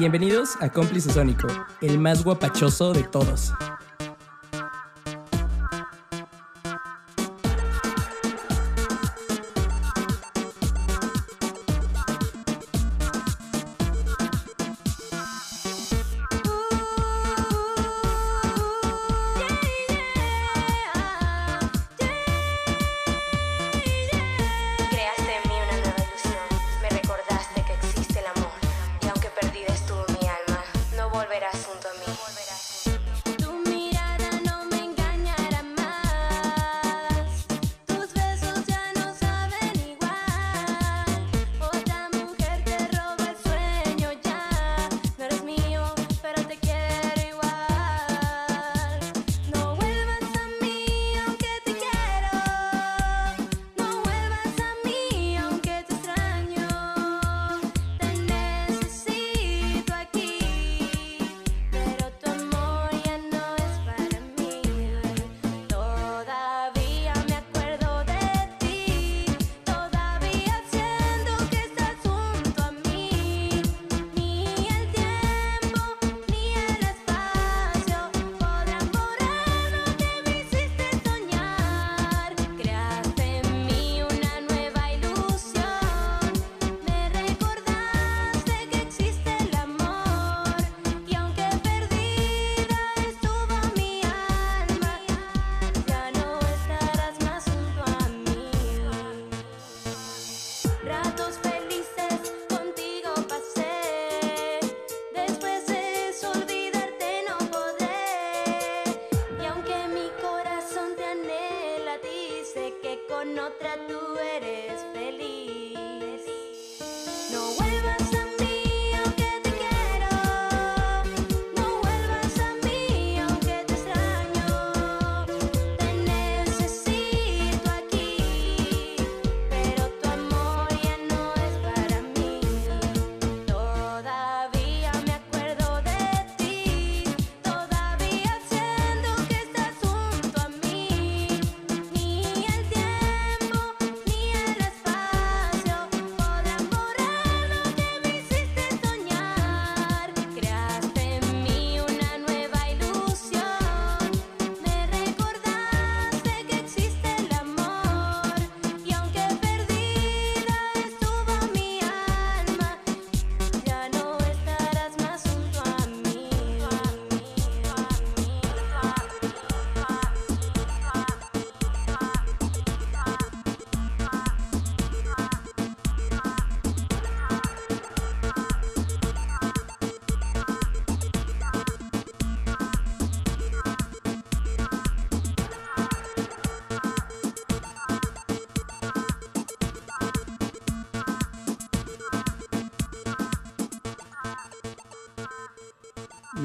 Bienvenidos a Cómplice Sónico, el más guapachoso de todos.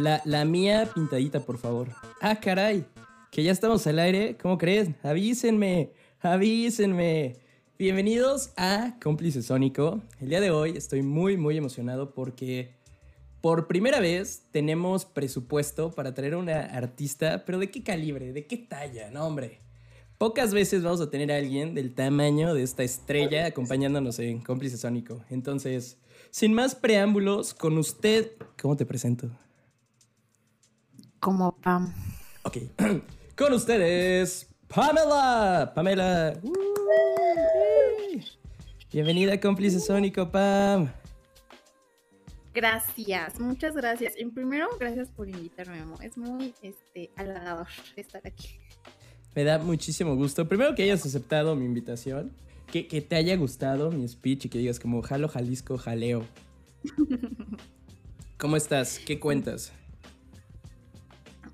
La, la mía pintadita, por favor. Ah, caray. Que ya estamos al aire. ¿Cómo crees? Avísenme. Avísenme. Bienvenidos a Cómplice Sónico. El día de hoy estoy muy, muy emocionado porque por primera vez tenemos presupuesto para traer a una artista, pero ¿de qué calibre? ¿De qué talla? No, hombre. Pocas veces vamos a tener a alguien del tamaño de esta estrella acompañándonos en Cómplice Sónico. Entonces, sin más preámbulos, con usted, ¿cómo te presento? Como Pam. Ok. Con ustedes, Pamela. Pamela. Bienvenida Cómplice Sónico, Pam. Gracias, muchas gracias. En primero, gracias por invitarme, Memo. Es muy este, halagador estar aquí. Me da muchísimo gusto. Primero que hayas aceptado mi invitación, que, que te haya gustado mi speech y que digas como jalo Jalisco, jaleo. ¿Cómo estás? ¿Qué cuentas?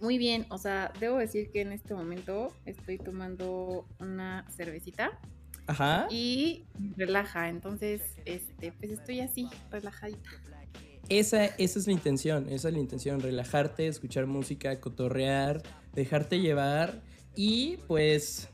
Muy bien, o sea, debo decir que en este momento estoy tomando una cervecita Ajá. y relaja, entonces, este, pues estoy así, relajadita. Esa, esa es la intención, esa es la intención, relajarte, escuchar música, cotorrear, dejarte llevar y pues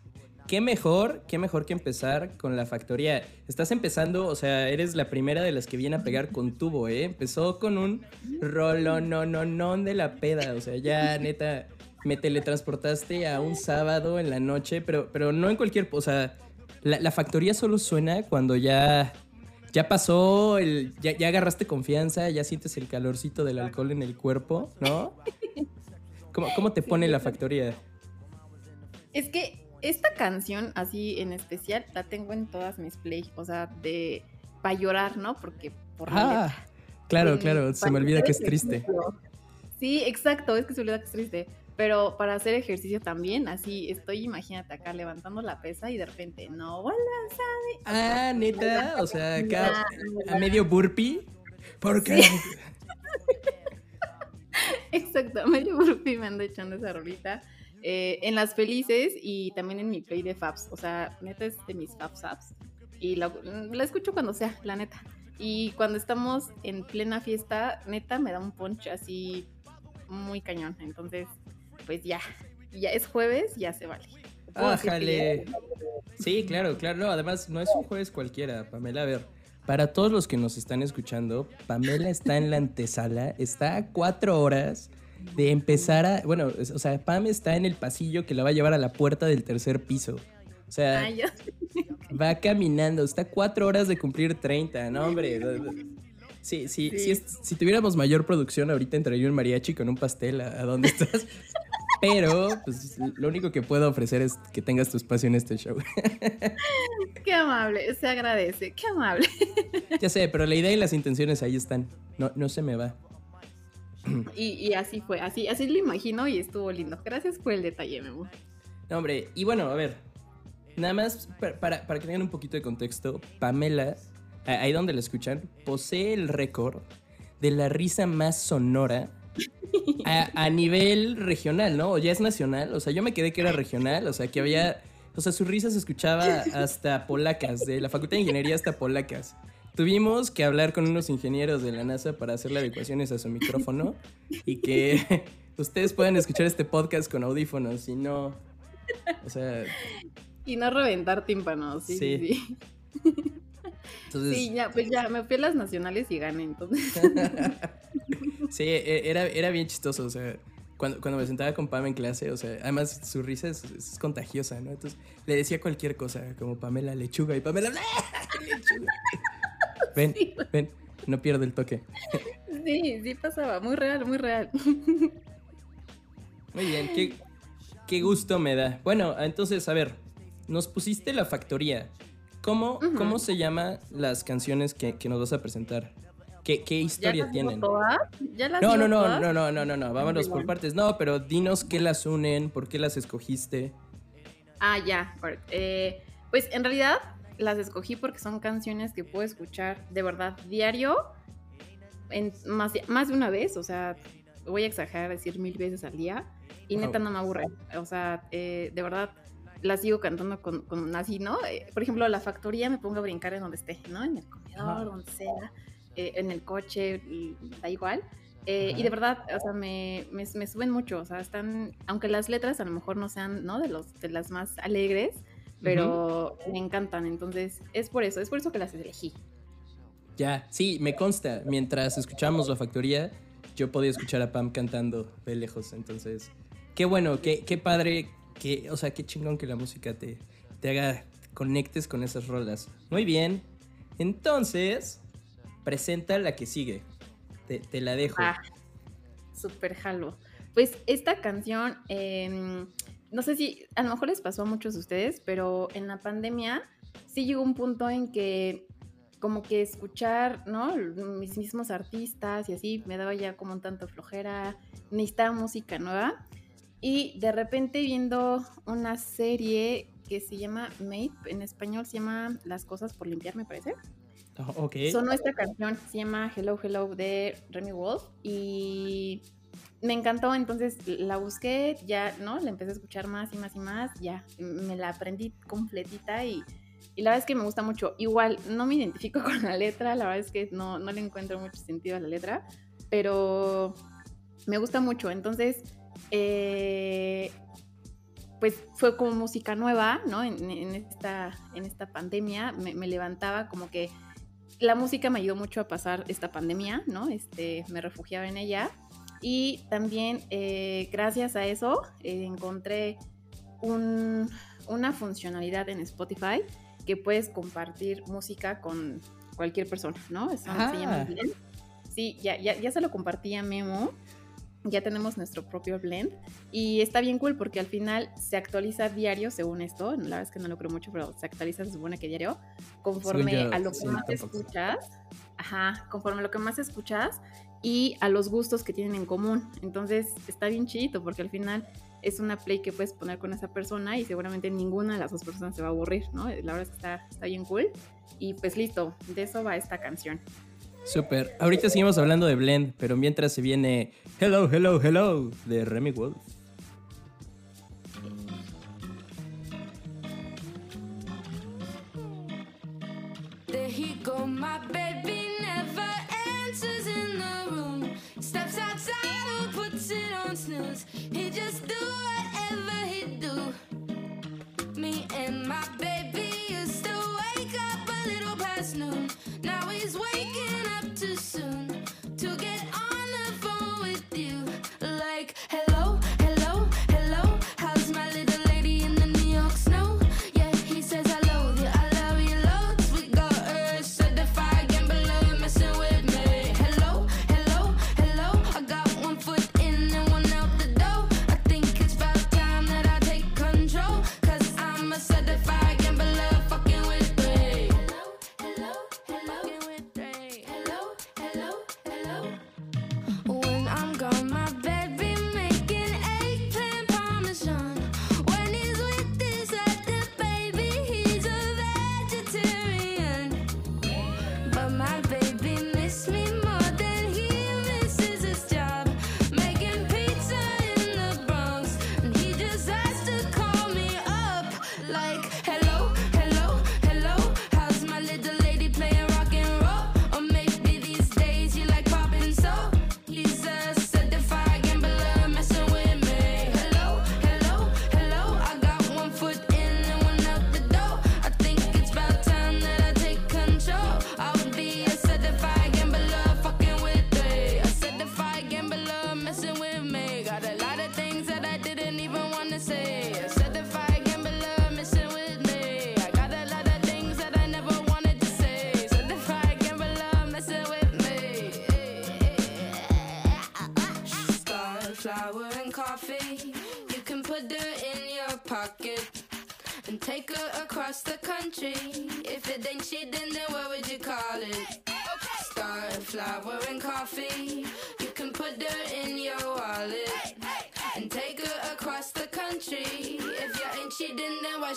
qué mejor, qué mejor que empezar con la factoría. Estás empezando, o sea, eres la primera de las que viene a pegar con tubo, ¿eh? Empezó con un rolo no no no de la peda, o sea, ya neta me teletransportaste a un sábado en la noche, pero pero no en cualquier, o sea, la, la factoría solo suena cuando ya ya pasó, el, ya, ya agarraste confianza, ya sientes el calorcito del alcohol en el cuerpo, ¿no? ¿Cómo, cómo te pone la factoría? Es que esta canción, así en especial, la tengo en todas mis play. O sea, de. para llorar, ¿no? Porque. Por Ah, claro, claro, se me olvida que es triste. Sí, exacto, es que se olvida que es triste. Pero para hacer ejercicio también, así estoy, imagínate acá levantando la pesa y de repente, no, hola, Ah, neta, o sea, acá Ya, a medio burpee. Porque Exacto, medio burpee me ando echando esa rolita. Eh, en las felices y también en mi play de Fabs. O sea, neta es de mis Fabs apps. Y la, la escucho cuando sea, la neta. Y cuando estamos en plena fiesta, neta me da un punch así muy cañón. Entonces, pues ya, ya es jueves, ya se vale. Ájale. ya- Sí, claro, claro. No, además, no es un jueves cualquiera, Pamela. A ver, para todos los que nos están escuchando, Pamela está en la antesala, está a cuatro horas de empezar a. Bueno, o sea, Pam está en el pasillo que la va a llevar a la puerta del tercer piso. O sea, Ay, ya- va caminando, está cuatro horas de cumplir 30, ¿no, hombre? Sí, sí, Sí. Si, es- si tuviéramos mayor producción, ahorita entraría un mariachi con un pastel a, a donde estás. Pero, pues, lo único que puedo ofrecer es que tengas tu espacio en este show. Qué amable, se agradece, qué amable. Ya sé, pero la idea y las intenciones ahí están. No, no se me va. Y, así fue, así, así lo imagino y estuvo lindo. Gracias por el detalle, Memo. No, hombre, y bueno, a ver. Nada más pa- para, para que tengan un poquito de contexto, Pamela, ahí donde la escuchan, posee el récord de la risa más sonora a, a nivel regional, ¿no? O ya es nacional. O sea, yo me quedé que era regional, o sea, que había. O sea, su risa se escuchaba hasta polacas, de la Facultad de Ingeniería hasta polacas. Tuvimos que hablar con unos ingenieros de la NASA para hacerle adecuaciones a su micrófono y que ustedes puedan escuchar este podcast con audífonos y no. O sea, Y no reventar tímpanos, sí, sí, Sí. sí. entonces. Sí, ya, pues ya, me fui a las nacionales y gané, entonces. Sí, e- era, era bien chistoso, o sea, cuando, cuando me sentaba con Pam en clase, o sea, además su risa es, es contagiosa, ¿no? Entonces le decía cualquier cosa, como Pamela lechuga y Pamela ¡Ah! lechuga. Ven, ven, no pierdo el toque. Sí, sí pasaba, muy real, muy real. Muy bien, qué, qué gusto me da. Bueno, entonces, a ver, nos pusiste la factoría. ¿Cómo. ¿cómo se llaman las canciones que, que nos vas a presentar? ¿Qué, qué ¿Ya historia las digo tienen? todas? ¿Ya las No, no, no, todas? no, no, no, no, no, vámonos por partes. No, pero dinos qué las unen, por qué las escogiste. Ah, ya. Eh, pues en realidad las escogí porque son canciones que puedo escuchar de verdad diario, en más, de- más de una vez, o sea, voy a exagerar, decir mil veces al día, y Wow. neta no me aburre. O sea, eh, de verdad las sigo cantando con, con así, ¿no? Eh, por ejemplo, la factoría me pongo a brincar en donde esté, ¿no? En el comedor, donde sea, eh, en el coche, y da igual. Eh, y de verdad, o sea, me, me, me suben mucho, o sea, están, aunque las letras a lo mejor no sean, ¿no? De, los, de las más alegres, pero me encantan, entonces es por eso, es por eso que las elegí. Ya, sí, me consta. Mientras escuchamos la factoría, yo podía escuchar a Pam cantando de lejos. Entonces, qué bueno, qué, qué padre, qué, o sea, qué chingón que la música te, te haga conectes con esas rolas. Muy bien. Entonces, presenta la que sigue. Te, te la dejo. Ah, súper jalo. Pues esta canción, em, no sé si a lo mejor les pasó a muchos de ustedes, pero en la pandemia sí llegó un punto en que como que escuchar, ¿no? Mis mismos artistas y así me daba ya como un tanto flojera, necesitaba música nueva. Y de repente viendo una serie que se llama Made, en español se llama Las cosas por limpiar, me parece. Oh, ok. Sonó esta canción, se llama Hello Hello de Remy Wolf y me encantó, entonces la busqué, ya, ¿no? La empecé a escuchar más y más y más, ya, me la aprendí completita y, y la verdad es que me gusta mucho. Igual, no me identifico con la letra, la verdad es que no, no le encuentro mucho sentido a la letra, pero me gusta mucho, entonces, eh, pues fue como música nueva, ¿no? En, esta, en esta pandemia me, me levantaba como que la música me ayudó mucho a pasar esta pandemia, ¿no? Este, me refugiaba en ella. Y también, eh, gracias a eso, eh, encontré un- una funcionalidad en Spotify que puedes compartir música con, cualquier persona, ¿no? Eso Ah. se llama blend. Sí, ya, ya, ya se lo compartí a Memo. Ya tenemos nuestro propio blend y está bien cool porque al final se actualiza diario según esto. La verdad es que no lo creo mucho, pero se actualiza, se supone que diario, conforme yo, a lo que sí, más tampoco. escuchas. Ajá, conforme a lo que más escuchas y a los gustos que tienen en común. Entonces está bien chido porque al final es una play que puedes poner con esa persona y seguramente ninguna de las dos personas se va a aburrir, ¿no? La verdad es que está, está bien cool. Y pues listo, de eso va esta canción. Súper. Ahorita seguimos hablando de Blend, pero mientras se viene Hello, Hello, Hello de Remy Wolf.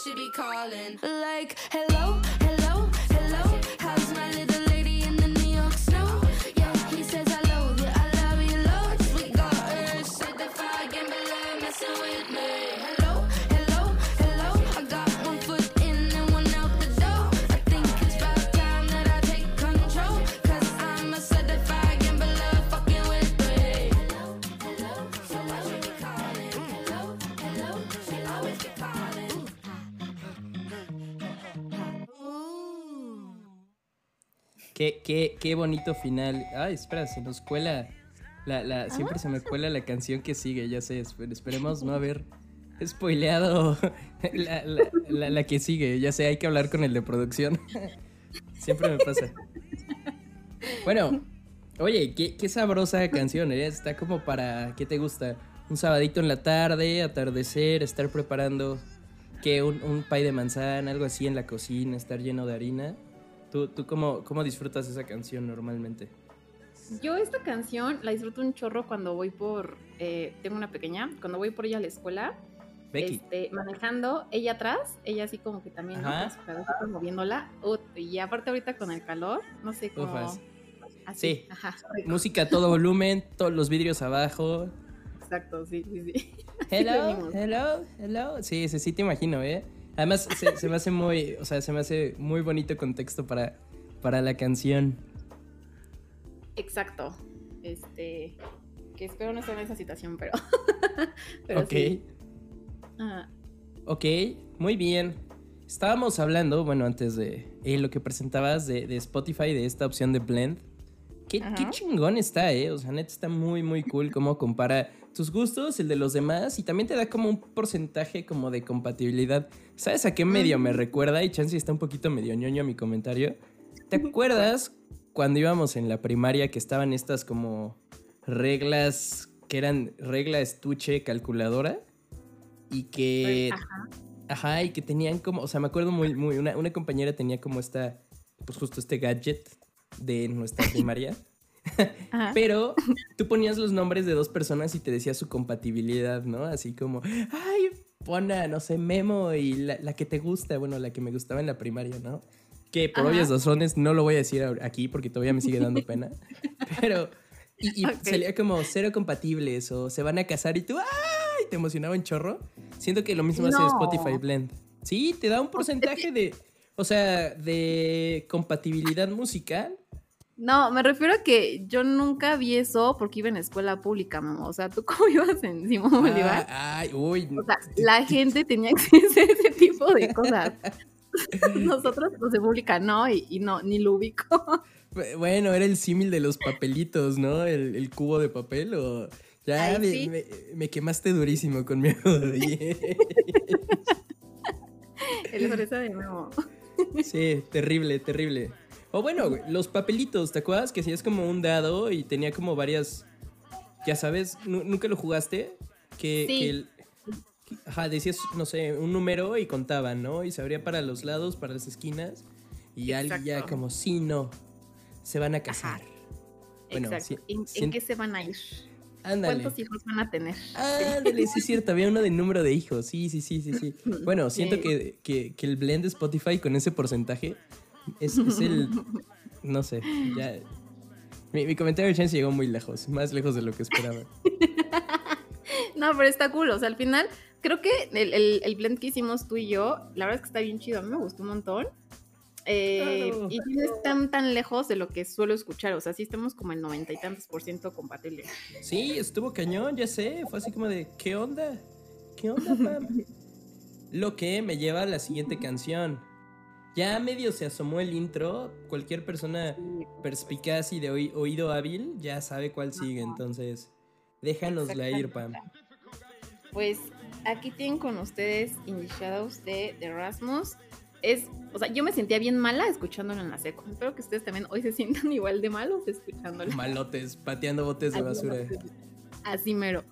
Should be calling? Like, hello, Qué, qué, qué bonito final. Ay, espera, se nos cuela. La, la, siempre se me cuela la canción que sigue, ya sé. esper- Esperemos no haber spoileado la, la- la- la que sigue. Ya sé, hay que hablar con el de producción. Siempre me pasa. Bueno, oye, qué, qué sabrosa canción, ¿eh? Está como para, ¿qué te gusta? Un sabadito en la tarde, atardecer, estar preparando, que un, un pay de manzana, algo así en la cocina, estar lleno de harina. ¿Tú, tú cómo, cómo disfrutas esa canción normalmente? Yo esta canción la disfruto un chorro cuando voy por, eh, tengo una pequeña, cuando voy por ella a la escuela, Becky. este, manejando, ella atrás, ella así como que también, ¿no? Con moviéndola, y aparte ahorita con el calor, no sé cómo... Ufas. Así, Sí. ajá, Música a todo volumen, todos los vidrios abajo. exacto, sí, sí, sí. Hello, hello, hello. Sí, sí, sí, te imagino, ¿eh? Además, se, se me hace muy, o sea, se me hace muy bonito contexto para, para la canción. Exacto, este, que espero no estar en esa situación, pero... pero ok, sí. Ajá. ok, muy bien. Estábamos hablando, bueno, antes de eh, lo que presentabas de, de Spotify, de esta opción de Blend. Qué, chingón está, ¿eh? O sea, neta está muy, muy cool cómo compara tus gustos, el de los demás, y también te da como un porcentaje como de compatibilidad. ¿Sabes a qué medio me recuerda? Y chance está un poquito medio ñoño mi comentario. ¿Te acuerdas cuando íbamos en la primaria que estaban estas como reglas que eran regla estuche calculadora? Y que... Ajá. Ajá, y que tenían como, o sea, me acuerdo muy, muy, una, una compañera tenía como esta, pues justo este gadget de nuestra primaria. Pero tú ponías los nombres de dos personas y te decía su compatibilidad, ¿no? Así como, ay, pon a, no sé, Memo y la, la que te gusta, bueno, la que me gustaba en la primaria, ¿no? Que por Ajá. obvias razones no lo voy a decir aquí porque todavía me sigue dando pena. Pero, y, salía como cero compatibles o se van a casar y tú, ¡ay! Te emocionaba un chorro. Siento que lo mismo hace No. Spotify Blend. Sí, te da un porcentaje de, o sea, de compatibilidad musical. No, me refiero a que yo nunca vi eso porque iba en escuela pública, mamá. O sea, ¿tú cómo ibas en Simón Bolívar? Ah, ay, uy. O sea, la gente tenía acceso a ese tipo de cosas. Nosotros, los de pública, no, y, y no, ni lo ubico. Bueno, era el símil de los papelitos, ¿no? El, el cubo de papel o... Ya Ay, me, sí. me- me quemaste durísimo con mi. El fresa de nuevo. Sí, terrible, terrible. O bueno, güey, los papelitos, ¿te acuerdas? Que hacías como un dado y tenía como varias... Ya sabes, ¿nu- ¿nunca lo jugaste? Que, Sí. que el- que- ajá, decías, no sé, un número y contaban, ¿no? Y se abría para los lados, para las esquinas. Y alguien ya como, sí, no, se van a casar. Bueno, Exacto. ¿En, qué se van a ir? Ándale. ¿Cuántos hijos van a tener? Ándale, sí es cierto, había uno de número de hijos, sí, sí, sí, sí, sí. Bueno, siento que, que- que el blend de Spotify con ese porcentaje es, es el, no sé, ya... Mi, mi comentario de chance llegó muy lejos, más lejos de lo que esperaba. No, pero está cool. O sea, al final, creo que el, el- el blend que hicimos tú y yo, la verdad es que está bien chido. A mí me gustó un montón. Eh, Claro. Y no están tan lejos de lo que suelo escuchar. O sea, sí estamos como en noventa y tantos por ciento compatibles. Sí, estuvo cañón, ya sé, fue así como de, ¿qué onda? ¿Qué onda, Pam? Lo que me lleva a la siguiente canción. Ya medio se asomó el intro, cualquier persona perspicaz y de oí- oído hábil ya sabe cuál sigue, entonces déjanosla ir, Pam. Pues aquí tienen con ustedes In the Shadows de, de Rasmus. Es, o sea, yo me sentía bien mala escuchándolo en la seco. Espero que ustedes también hoy se sientan igual de malos escuchándolo. Malotes, pateando botes de basura. Así mero.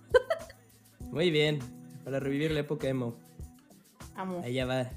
Muy bien, para revivir la época emo. Amo. Allá va.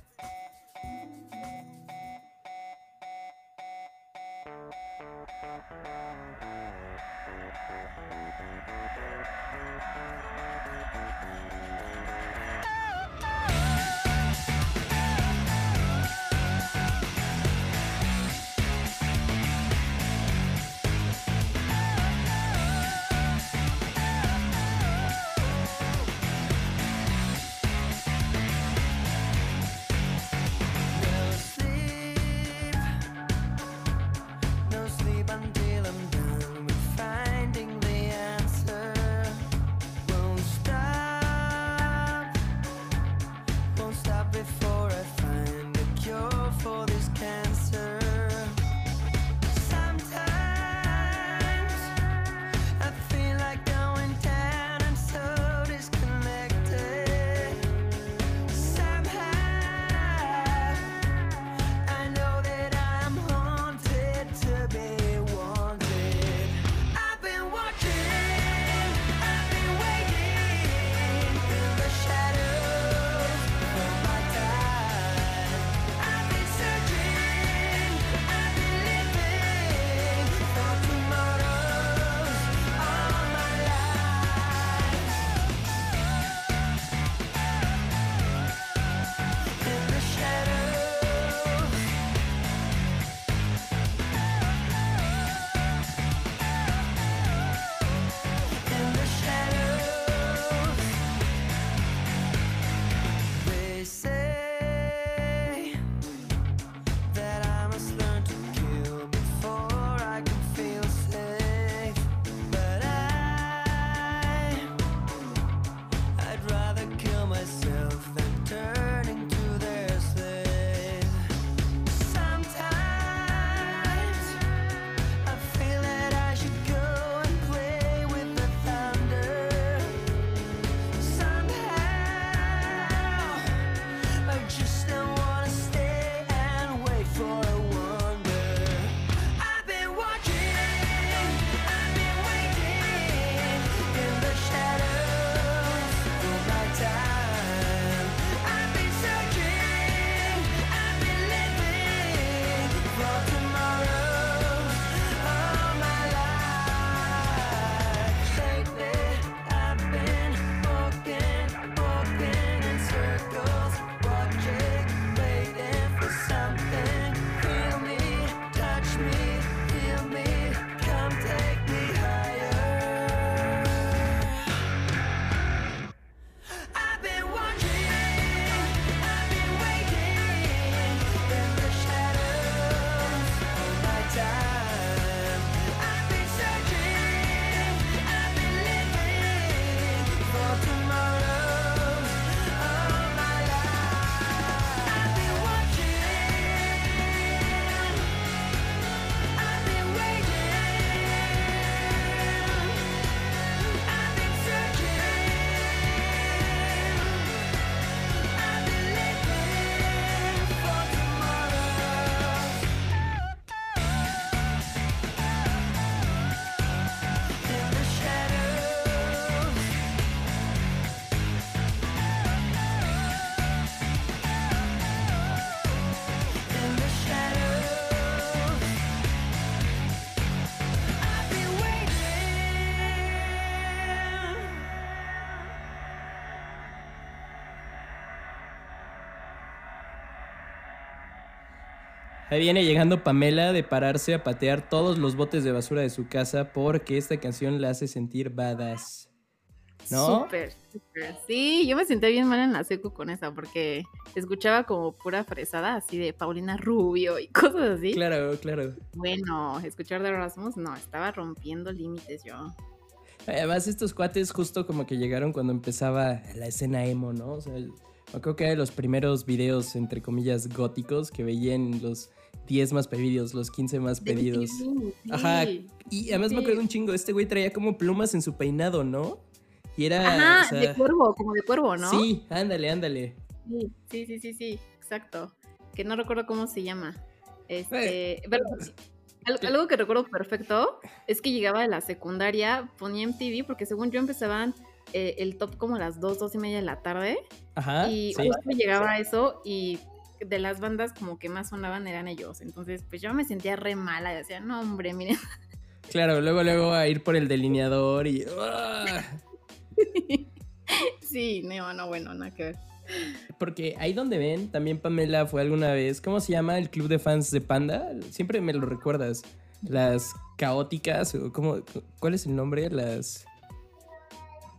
Ahí viene llegando Pamela de pararse a patear todos los botes de basura de su casa porque esta canción la hace sentir badass. ¿No? Súper, súper. Sí, yo me senté bien mal en la seco con esa porque escuchaba como pura fresada, así de Paulina Rubio y cosas así. Claro, claro. Bueno, escuchar de Erasmus, no, estaba rompiendo límites yo. Además, estos cuates justo como que llegaron cuando empezaba la escena emo, ¿no? O sea, creo que era de los primeros videos, entre comillas, góticos que veían los 10 más pedidos, los 15 más pedidos. Sí, Ajá. Y además me acuerdo un chingo, este güey traía como plumas en su peinado, ¿no? Y era... Ajá, o sea, de cuervo, como de cuervo, ¿no? Sí, ándale, ándale. Sí, sí, sí, sí, sí, exacto. Que no recuerdo cómo se llama. Este, pero al- algo que recuerdo perfecto es que llegaba de la secundaria, ponía MTV, porque según yo empezaban eh, el top como a las 2, 2 y media de la tarde, Ajá. y sí. justo llegaba a eso, y de las bandas como que más sonaban eran ellos. Entonces, pues yo me sentía re mala, y decía, no, hombre, miren. Claro, luego, luego a ir por el delineador y... ¡ah! sí, no, no, bueno, nada que ver. Porque ahí donde ven, también Pamela fue alguna vez, ¿cómo se llama el club de fans de Panda? Siempre me lo recuerdas. Las caóticas, o cómo, ¿cuál es el nombre? Las...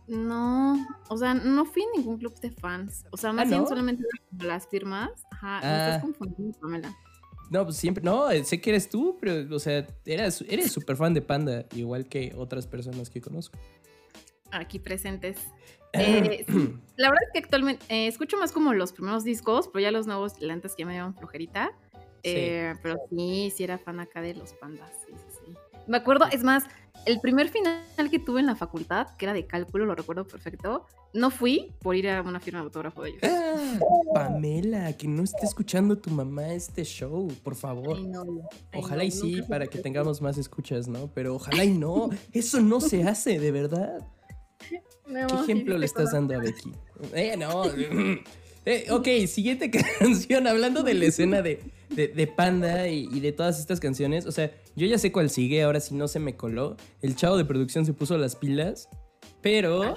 No, o sea, no fui a ningún club de fans. O sea, más ¿Ah, bien no? solamente las firmas. Ajá, me Ah. estás confundiendo, Pamela. No, pues siempre, no, sé que eres tú, pero, o sea, eras, eres súper fan de Panda, igual que otras personas que conozco. Aquí presentes. Eh, sí, la verdad es que actualmente eh, escucho más como los primeros discos, pero ya los nuevos, antes que me dieron flojerita. Eh, Pero sí, sí era fan acá de los pandas. Sí, sí, sí. Me acuerdo, es más, el primer final que tuve en la facultad, que era de cálculo, lo recuerdo perfecto. No fui por ir a una firma de autógrafo de ellos. Ah, Pamela, que no esté escuchando tu mamá este show, por favor. Ay, no, ay, Ojalá no, y sí, para que tengamos más escuchas, ¿no? Pero ojalá y no. Eso no se hace, de verdad. No, ¿Qué ejemplo le estás dando a Becky? Eh, no. Eh, ok, siguiente canción. Hablando de la escena de, de- de Panda y, y de todas estas canciones. O sea, yo ya sé cuál sigue, ahora sí no se me coló. El chavo de producción se puso las pilas. Pero.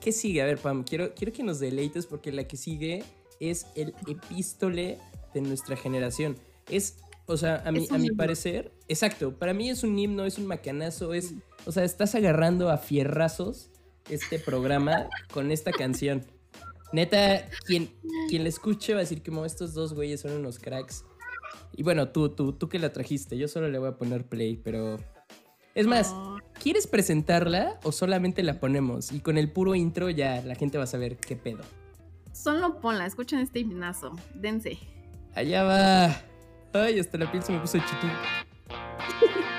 ¿Qué sigue? A ver, Pam, quiero, quiero que nos deleites porque la que sigue es el epístole de nuestra generación. Es, o sea, a mi, a mi parecer, exacto, para mí es un himno, es un macanazo, es, o sea, estás agarrando a fierrazos este programa con esta canción. Neta, quien, quien la escuche va a decir como estos dos güeyes son unos cracks. Y bueno, tú, tú, tú que la trajiste, yo solo le voy a poner play, pero... Es más, No. ¿quieres presentarla o solamente la ponemos? Y con el puro intro ya la gente va a saber qué pedo. Solo ponla, escuchen este himnazo. Dense. Allá va. Ay, hasta la piel se me puso chiquito.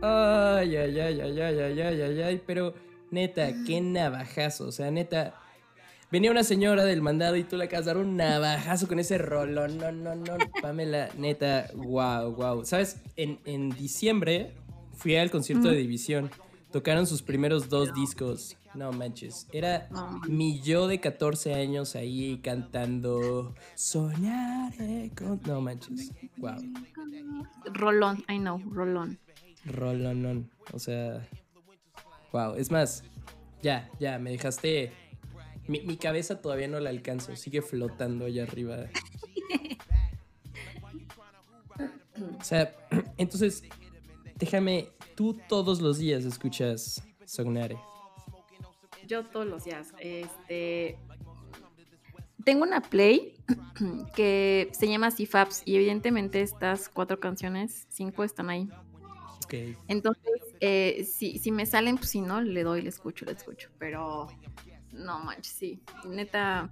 Ay, ay, ay, ay, ay, ay, ay, ay, ay, pero neta, qué navajazo. O sea, neta, venía una señora del mandado y tú le acabas de dar un navajazo con ese rolón. No, no, no, Pamela, neta, wow, wow. ¿Sabes? En, en diciembre fui al concierto de División. Tocaron sus primeros dos discos. No manches. Era mi yo de 14 años ahí cantando Soñaré con. No manches. Wow. Rolón, I know, rolón. Rolonón. O sea. Wow. Es más, ya, ya, me dejaste. Mi, mi cabeza todavía no la alcanzo. Sigue flotando allá arriba. O sea, entonces, déjame. Tú todos los días escuchas Sognare. Yo todos los días. Este. Tengo una play que se llama CFAPS y evidentemente estas cuatro canciones, cinco están ahí. Entonces, eh, si, si me salen, pues si no, le doy, le escucho, le escucho. Pero no manches, sí. Neta.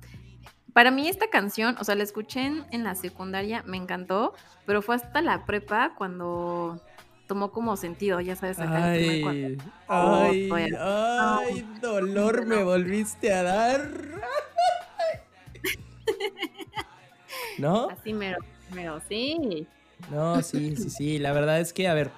Para mí esta canción, o sea, la escuché en, en la secundaria, me encantó, pero fue hasta la prepa cuando tomó como sentido, ya sabes, acá cuatro. Ay, Oh, ay, ay, dolor me volviste a dar. ¿No? Así mero, mero, sí. No, sí, sí, sí. La verdad es que, a ver,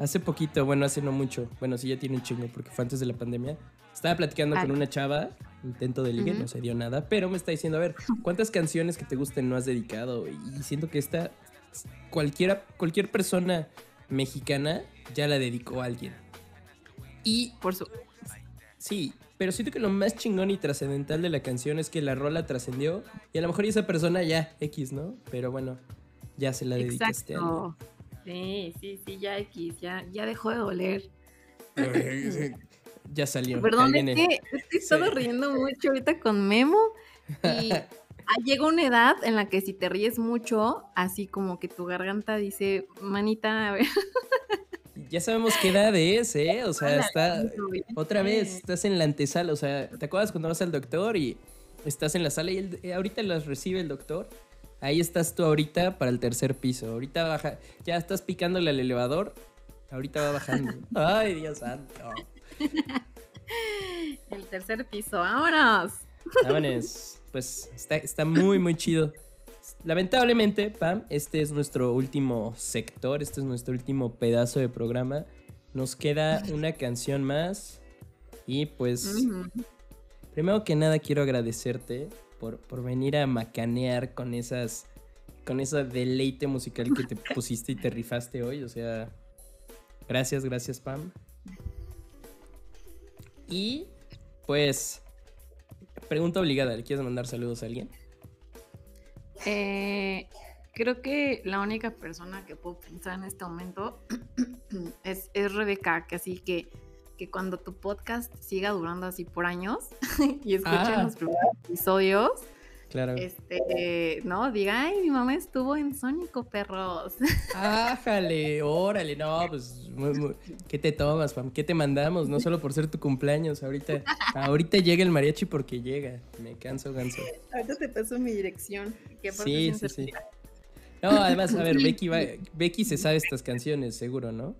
hace poquito, bueno, hace no mucho, bueno, sí ya tiene un chingo porque fue antes de la pandemia. Estaba platicando con una chava, intento de ligue, no se dio nada, pero me está diciendo, a ver, ¿cuántas canciones que te gusten no has dedicado? Y siento que esta, cualquiera, cualquier persona mexicana ya la dedicó a alguien. Y Por su. Sí, pero siento que lo más chingón y trascendental de la canción es que la rola trascendió y a lo mejor esa persona ya X, ¿no? Pero bueno, ya se la dedicaste a Exacto. Sí, sí, sí, ya X, ya, ya dejó de doler. Ya salió. Perdón, es que es que he estado Sí. riendo mucho ahorita con Memo y llega una edad en la que si te ríes mucho, así como que tu garganta dice, manita, a ver. Ya sabemos qué edad es, ¿eh? O sea, está... Otra vez, estás en la antesala, o sea, ¿te acuerdas cuando vas al doctor y estás en la sala y el- eh, ahorita las recibe el doctor? Ahí estás tú ahorita para el tercer piso. Ahorita baja, ya estás picándole al elevador. Ahorita va bajando. Ay, Dios santo. El tercer piso, vámonos. Vámonos. Pues está, está muy, muy chido. Lamentablemente, Pam, este es nuestro último sector, este es nuestro último pedazo de programa. Nos queda una canción más. Y pues, primero que nada quiero agradecerte por, por venir a macanear con esas. con esa deleite musical que te pusiste y te rifaste hoy. O sea, gracias, gracias, Pam. Y pues, pregunta obligada, ¿le quieres mandar saludos a alguien? Eh, creo que la única persona que puedo pensar en este momento es, es Rebeca, que así que, que cuando tu podcast siga durando así por años y escuchen Ah. los primeros episodios, Claro. este, no, diga, ay, mi mamá estuvo en Sónico, perros. Ájale, órale, no, pues, muy- muy- ¿qué te tomas, Pam? ¿Qué te mandamos? No solo por ser tu cumpleaños, ahorita, ahorita llega el mariachi porque llega, me canso, ganso. Ahorita te paso mi dirección. Que Sí, sí, sí. No, además, a ver, Becky, va- Becky se sabe estas canciones, seguro, ¿no?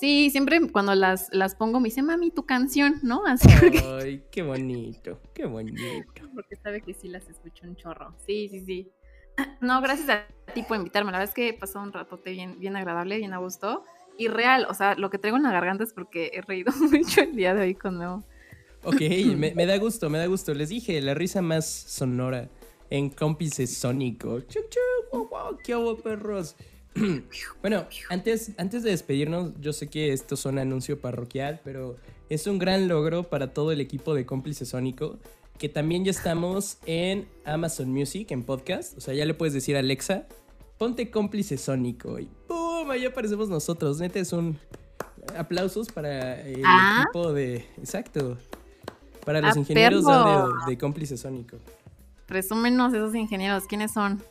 Sí, siempre cuando las, las pongo me dice, mami, tu canción, ¿no? Así porque, Ay, qué bonito, qué bonito. porque sabe que sí las escucho un chorro. Sí, sí, sí. No, gracias a ti por invitarme. La verdad es que he pasado un ratote bien, bien agradable, bien a gusto. Y real, o sea, lo que traigo en la garganta es porque he reído mucho el día de hoy con Memo. Ok, me, me da gusto, me da gusto. Les dije, la risa más sonora en cómplice sónico. Chuc, chuc, guau, guau, ¿Qué hago, perros? bueno, antes, antes de despedirnos, yo sé que esto son anuncio parroquial, pero es un gran logro para todo el equipo de cómplice sónico, que también ya estamos en Amazon Music, en podcast. O sea, ya le puedes decir a Alexa, ponte cómplice sónico y ¡pum! Ahí aparecemos nosotros. Neta, es un aplausos para el Ah. equipo de... Exacto. Para los ¡Ah, ingenieros de, de cómplice sónico. Presúmenos esos ingenieros, ¿quiénes son?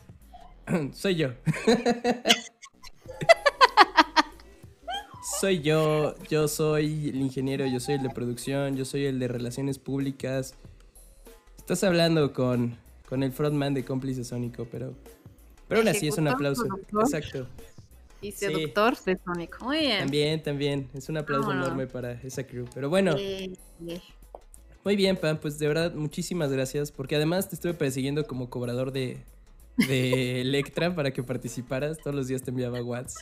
Soy yo. soy yo, yo soy el ingeniero, yo soy el de producción, yo soy el de relaciones públicas. Estás hablando con, con el frontman de cómplice sónico, pero, pero aún así es un aplauso. productor. Exacto. Y Sí. seductor sónico. Muy bien. También, también. Es un aplauso Vámonos. enorme para esa crew. Pero bueno, Eh, eh. muy bien, Pam. Pues de verdad, muchísimas gracias. Porque además te estuve persiguiendo como cobrador de, de Electra para que participaras. Todos los días te enviaba Whats.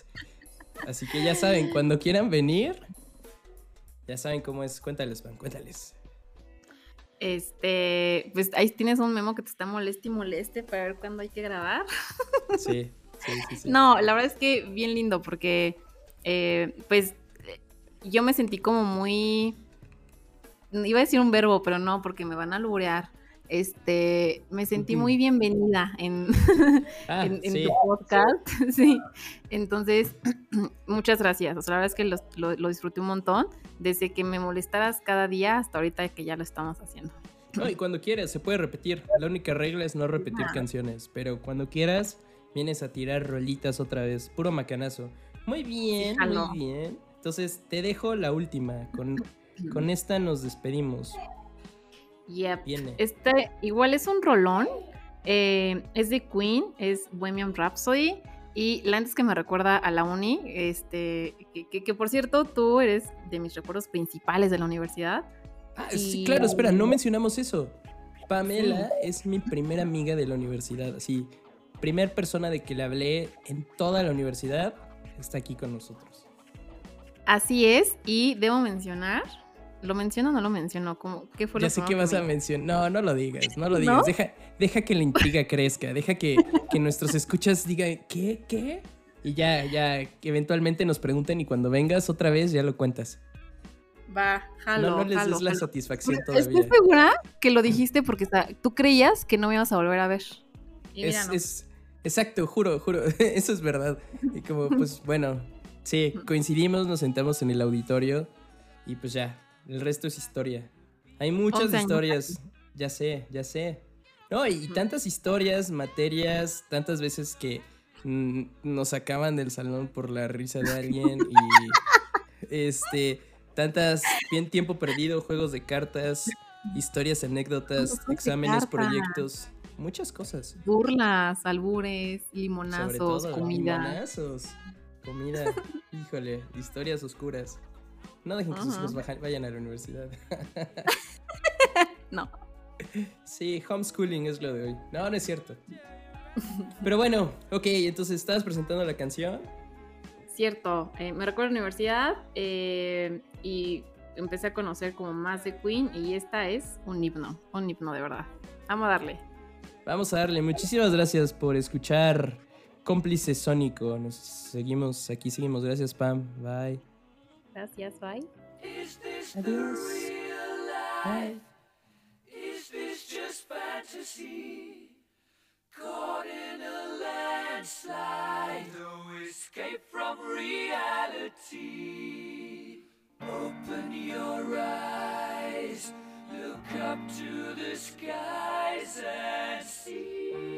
Así que ya saben, cuando quieran venir, ya saben cómo es. Cuéntales, Pam, cuéntales. Este, pues ahí tienes un memo que te está moleste y moleste para ver cuándo hay que grabar. Sí, sí, sí. sí. No, la verdad es que bien lindo porque, eh, pues, yo me sentí como muy... Iba a decir un verbo, pero no, porque me van a alburear. Este, me sentí muy bienvenida en, Ah, en, en sí. tu podcast. Sí. Entonces, muchas gracias. O sea, la verdad es que lo, lo- lo disfruté un montón. Desde que me molestaras cada día hasta ahorita que ya lo estamos haciendo. No, y cuando quieras, se puede repetir. La única regla es no repetir Ah. canciones. Pero cuando quieras, vienes a tirar rolitas otra vez. Puro macanazo. Muy bien, muy bien. Entonces, te dejo la última. Con, con esta nos despedimos. Yep. Viene. Este igual es un rolón. eh, es de Queen, es Bohemian Rhapsody. Y la antes que me recuerda a la uni, este, que, que- que por cierto, tú eres de mis recuerdos principales de la universidad. Ah, sí, claro, espera, no mencionamos eso. Pamela es mi primera amiga de la universidad. Así, primer persona de que le hablé en toda la universidad está aquí con nosotros. Así es, y debo mencionar, ¿lo menciono o no lo menciono? ¿Cómo, ¿Qué fue Ya lo sé primero que vas a me- mencionar. No, no lo digas, no lo ¿No? digas. Deja, deja que la intriga crezca. Deja que, que nuestros escuchas digan, ¿qué? ¿Qué? Y ya, ya, que eventualmente nos pregunten y cuando vengas otra vez ya lo cuentas. Va, jalo, no, no les jalo, des la jalo. satisfacción Estoy todavía. segura que lo dijiste porque o sea, tú creías que no me ibas a volver a ver. Y mira, Es, no. es- exacto, juro, juro. Eso es verdad. Y como, pues bueno, sí, coincidimos, nos sentamos en el auditorio y pues ya, el resto es historia. Hay muchas 11 años historias, ya sé, ya sé. No, y tantas historias, materias, tantas veces que mm, nos sacaban del salón por la risa de alguien y este, tantas, bien tiempo perdido, juegos de cartas, historias, anécdotas, exámenes, proyectos, muchas cosas. Burlas, albures, limonazos, todo, comida. limonazos, comida, híjole, historias oscuras. No dejen que sus hijos vayan a la universidad. No. Sí, homeschooling es lo de hoy. No, no es cierto. Pero bueno, ok, entonces estabas presentando la canción. Cierto, eh, me recuerdo a la universidad eh, y empecé a conocer como más de Queen y esta es un himno, un himno de verdad. Vamos a darle. Vamos a darle. Muchísimas gracias por escuchar Cómplice Sónico. Nos seguimos, aquí seguimos. Gracias, Pam. Bye. Gracias, bye. Adiós. Bye. Is this just fantasy? Caught in a landslide, no escape from reality. Open your eyes, look up to the skies and see.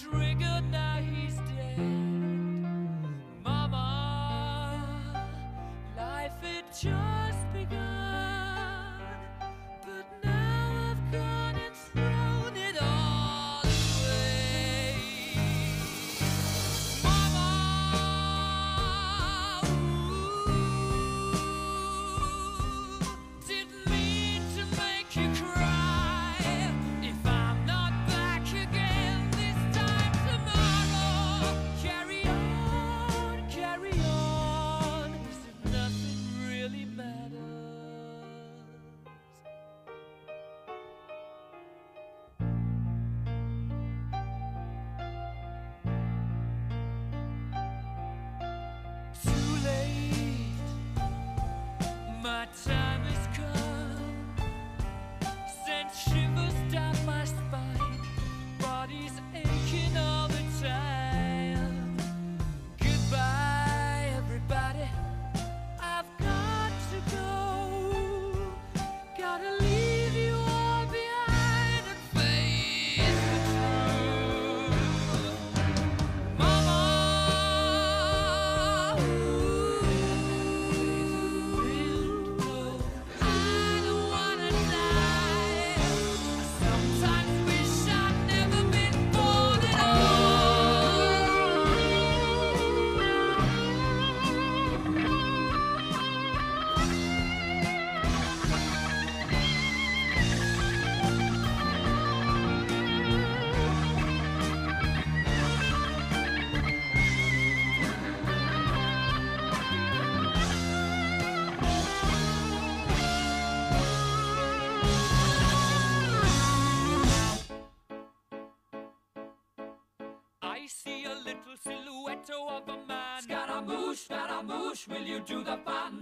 dream. Will you do the fun?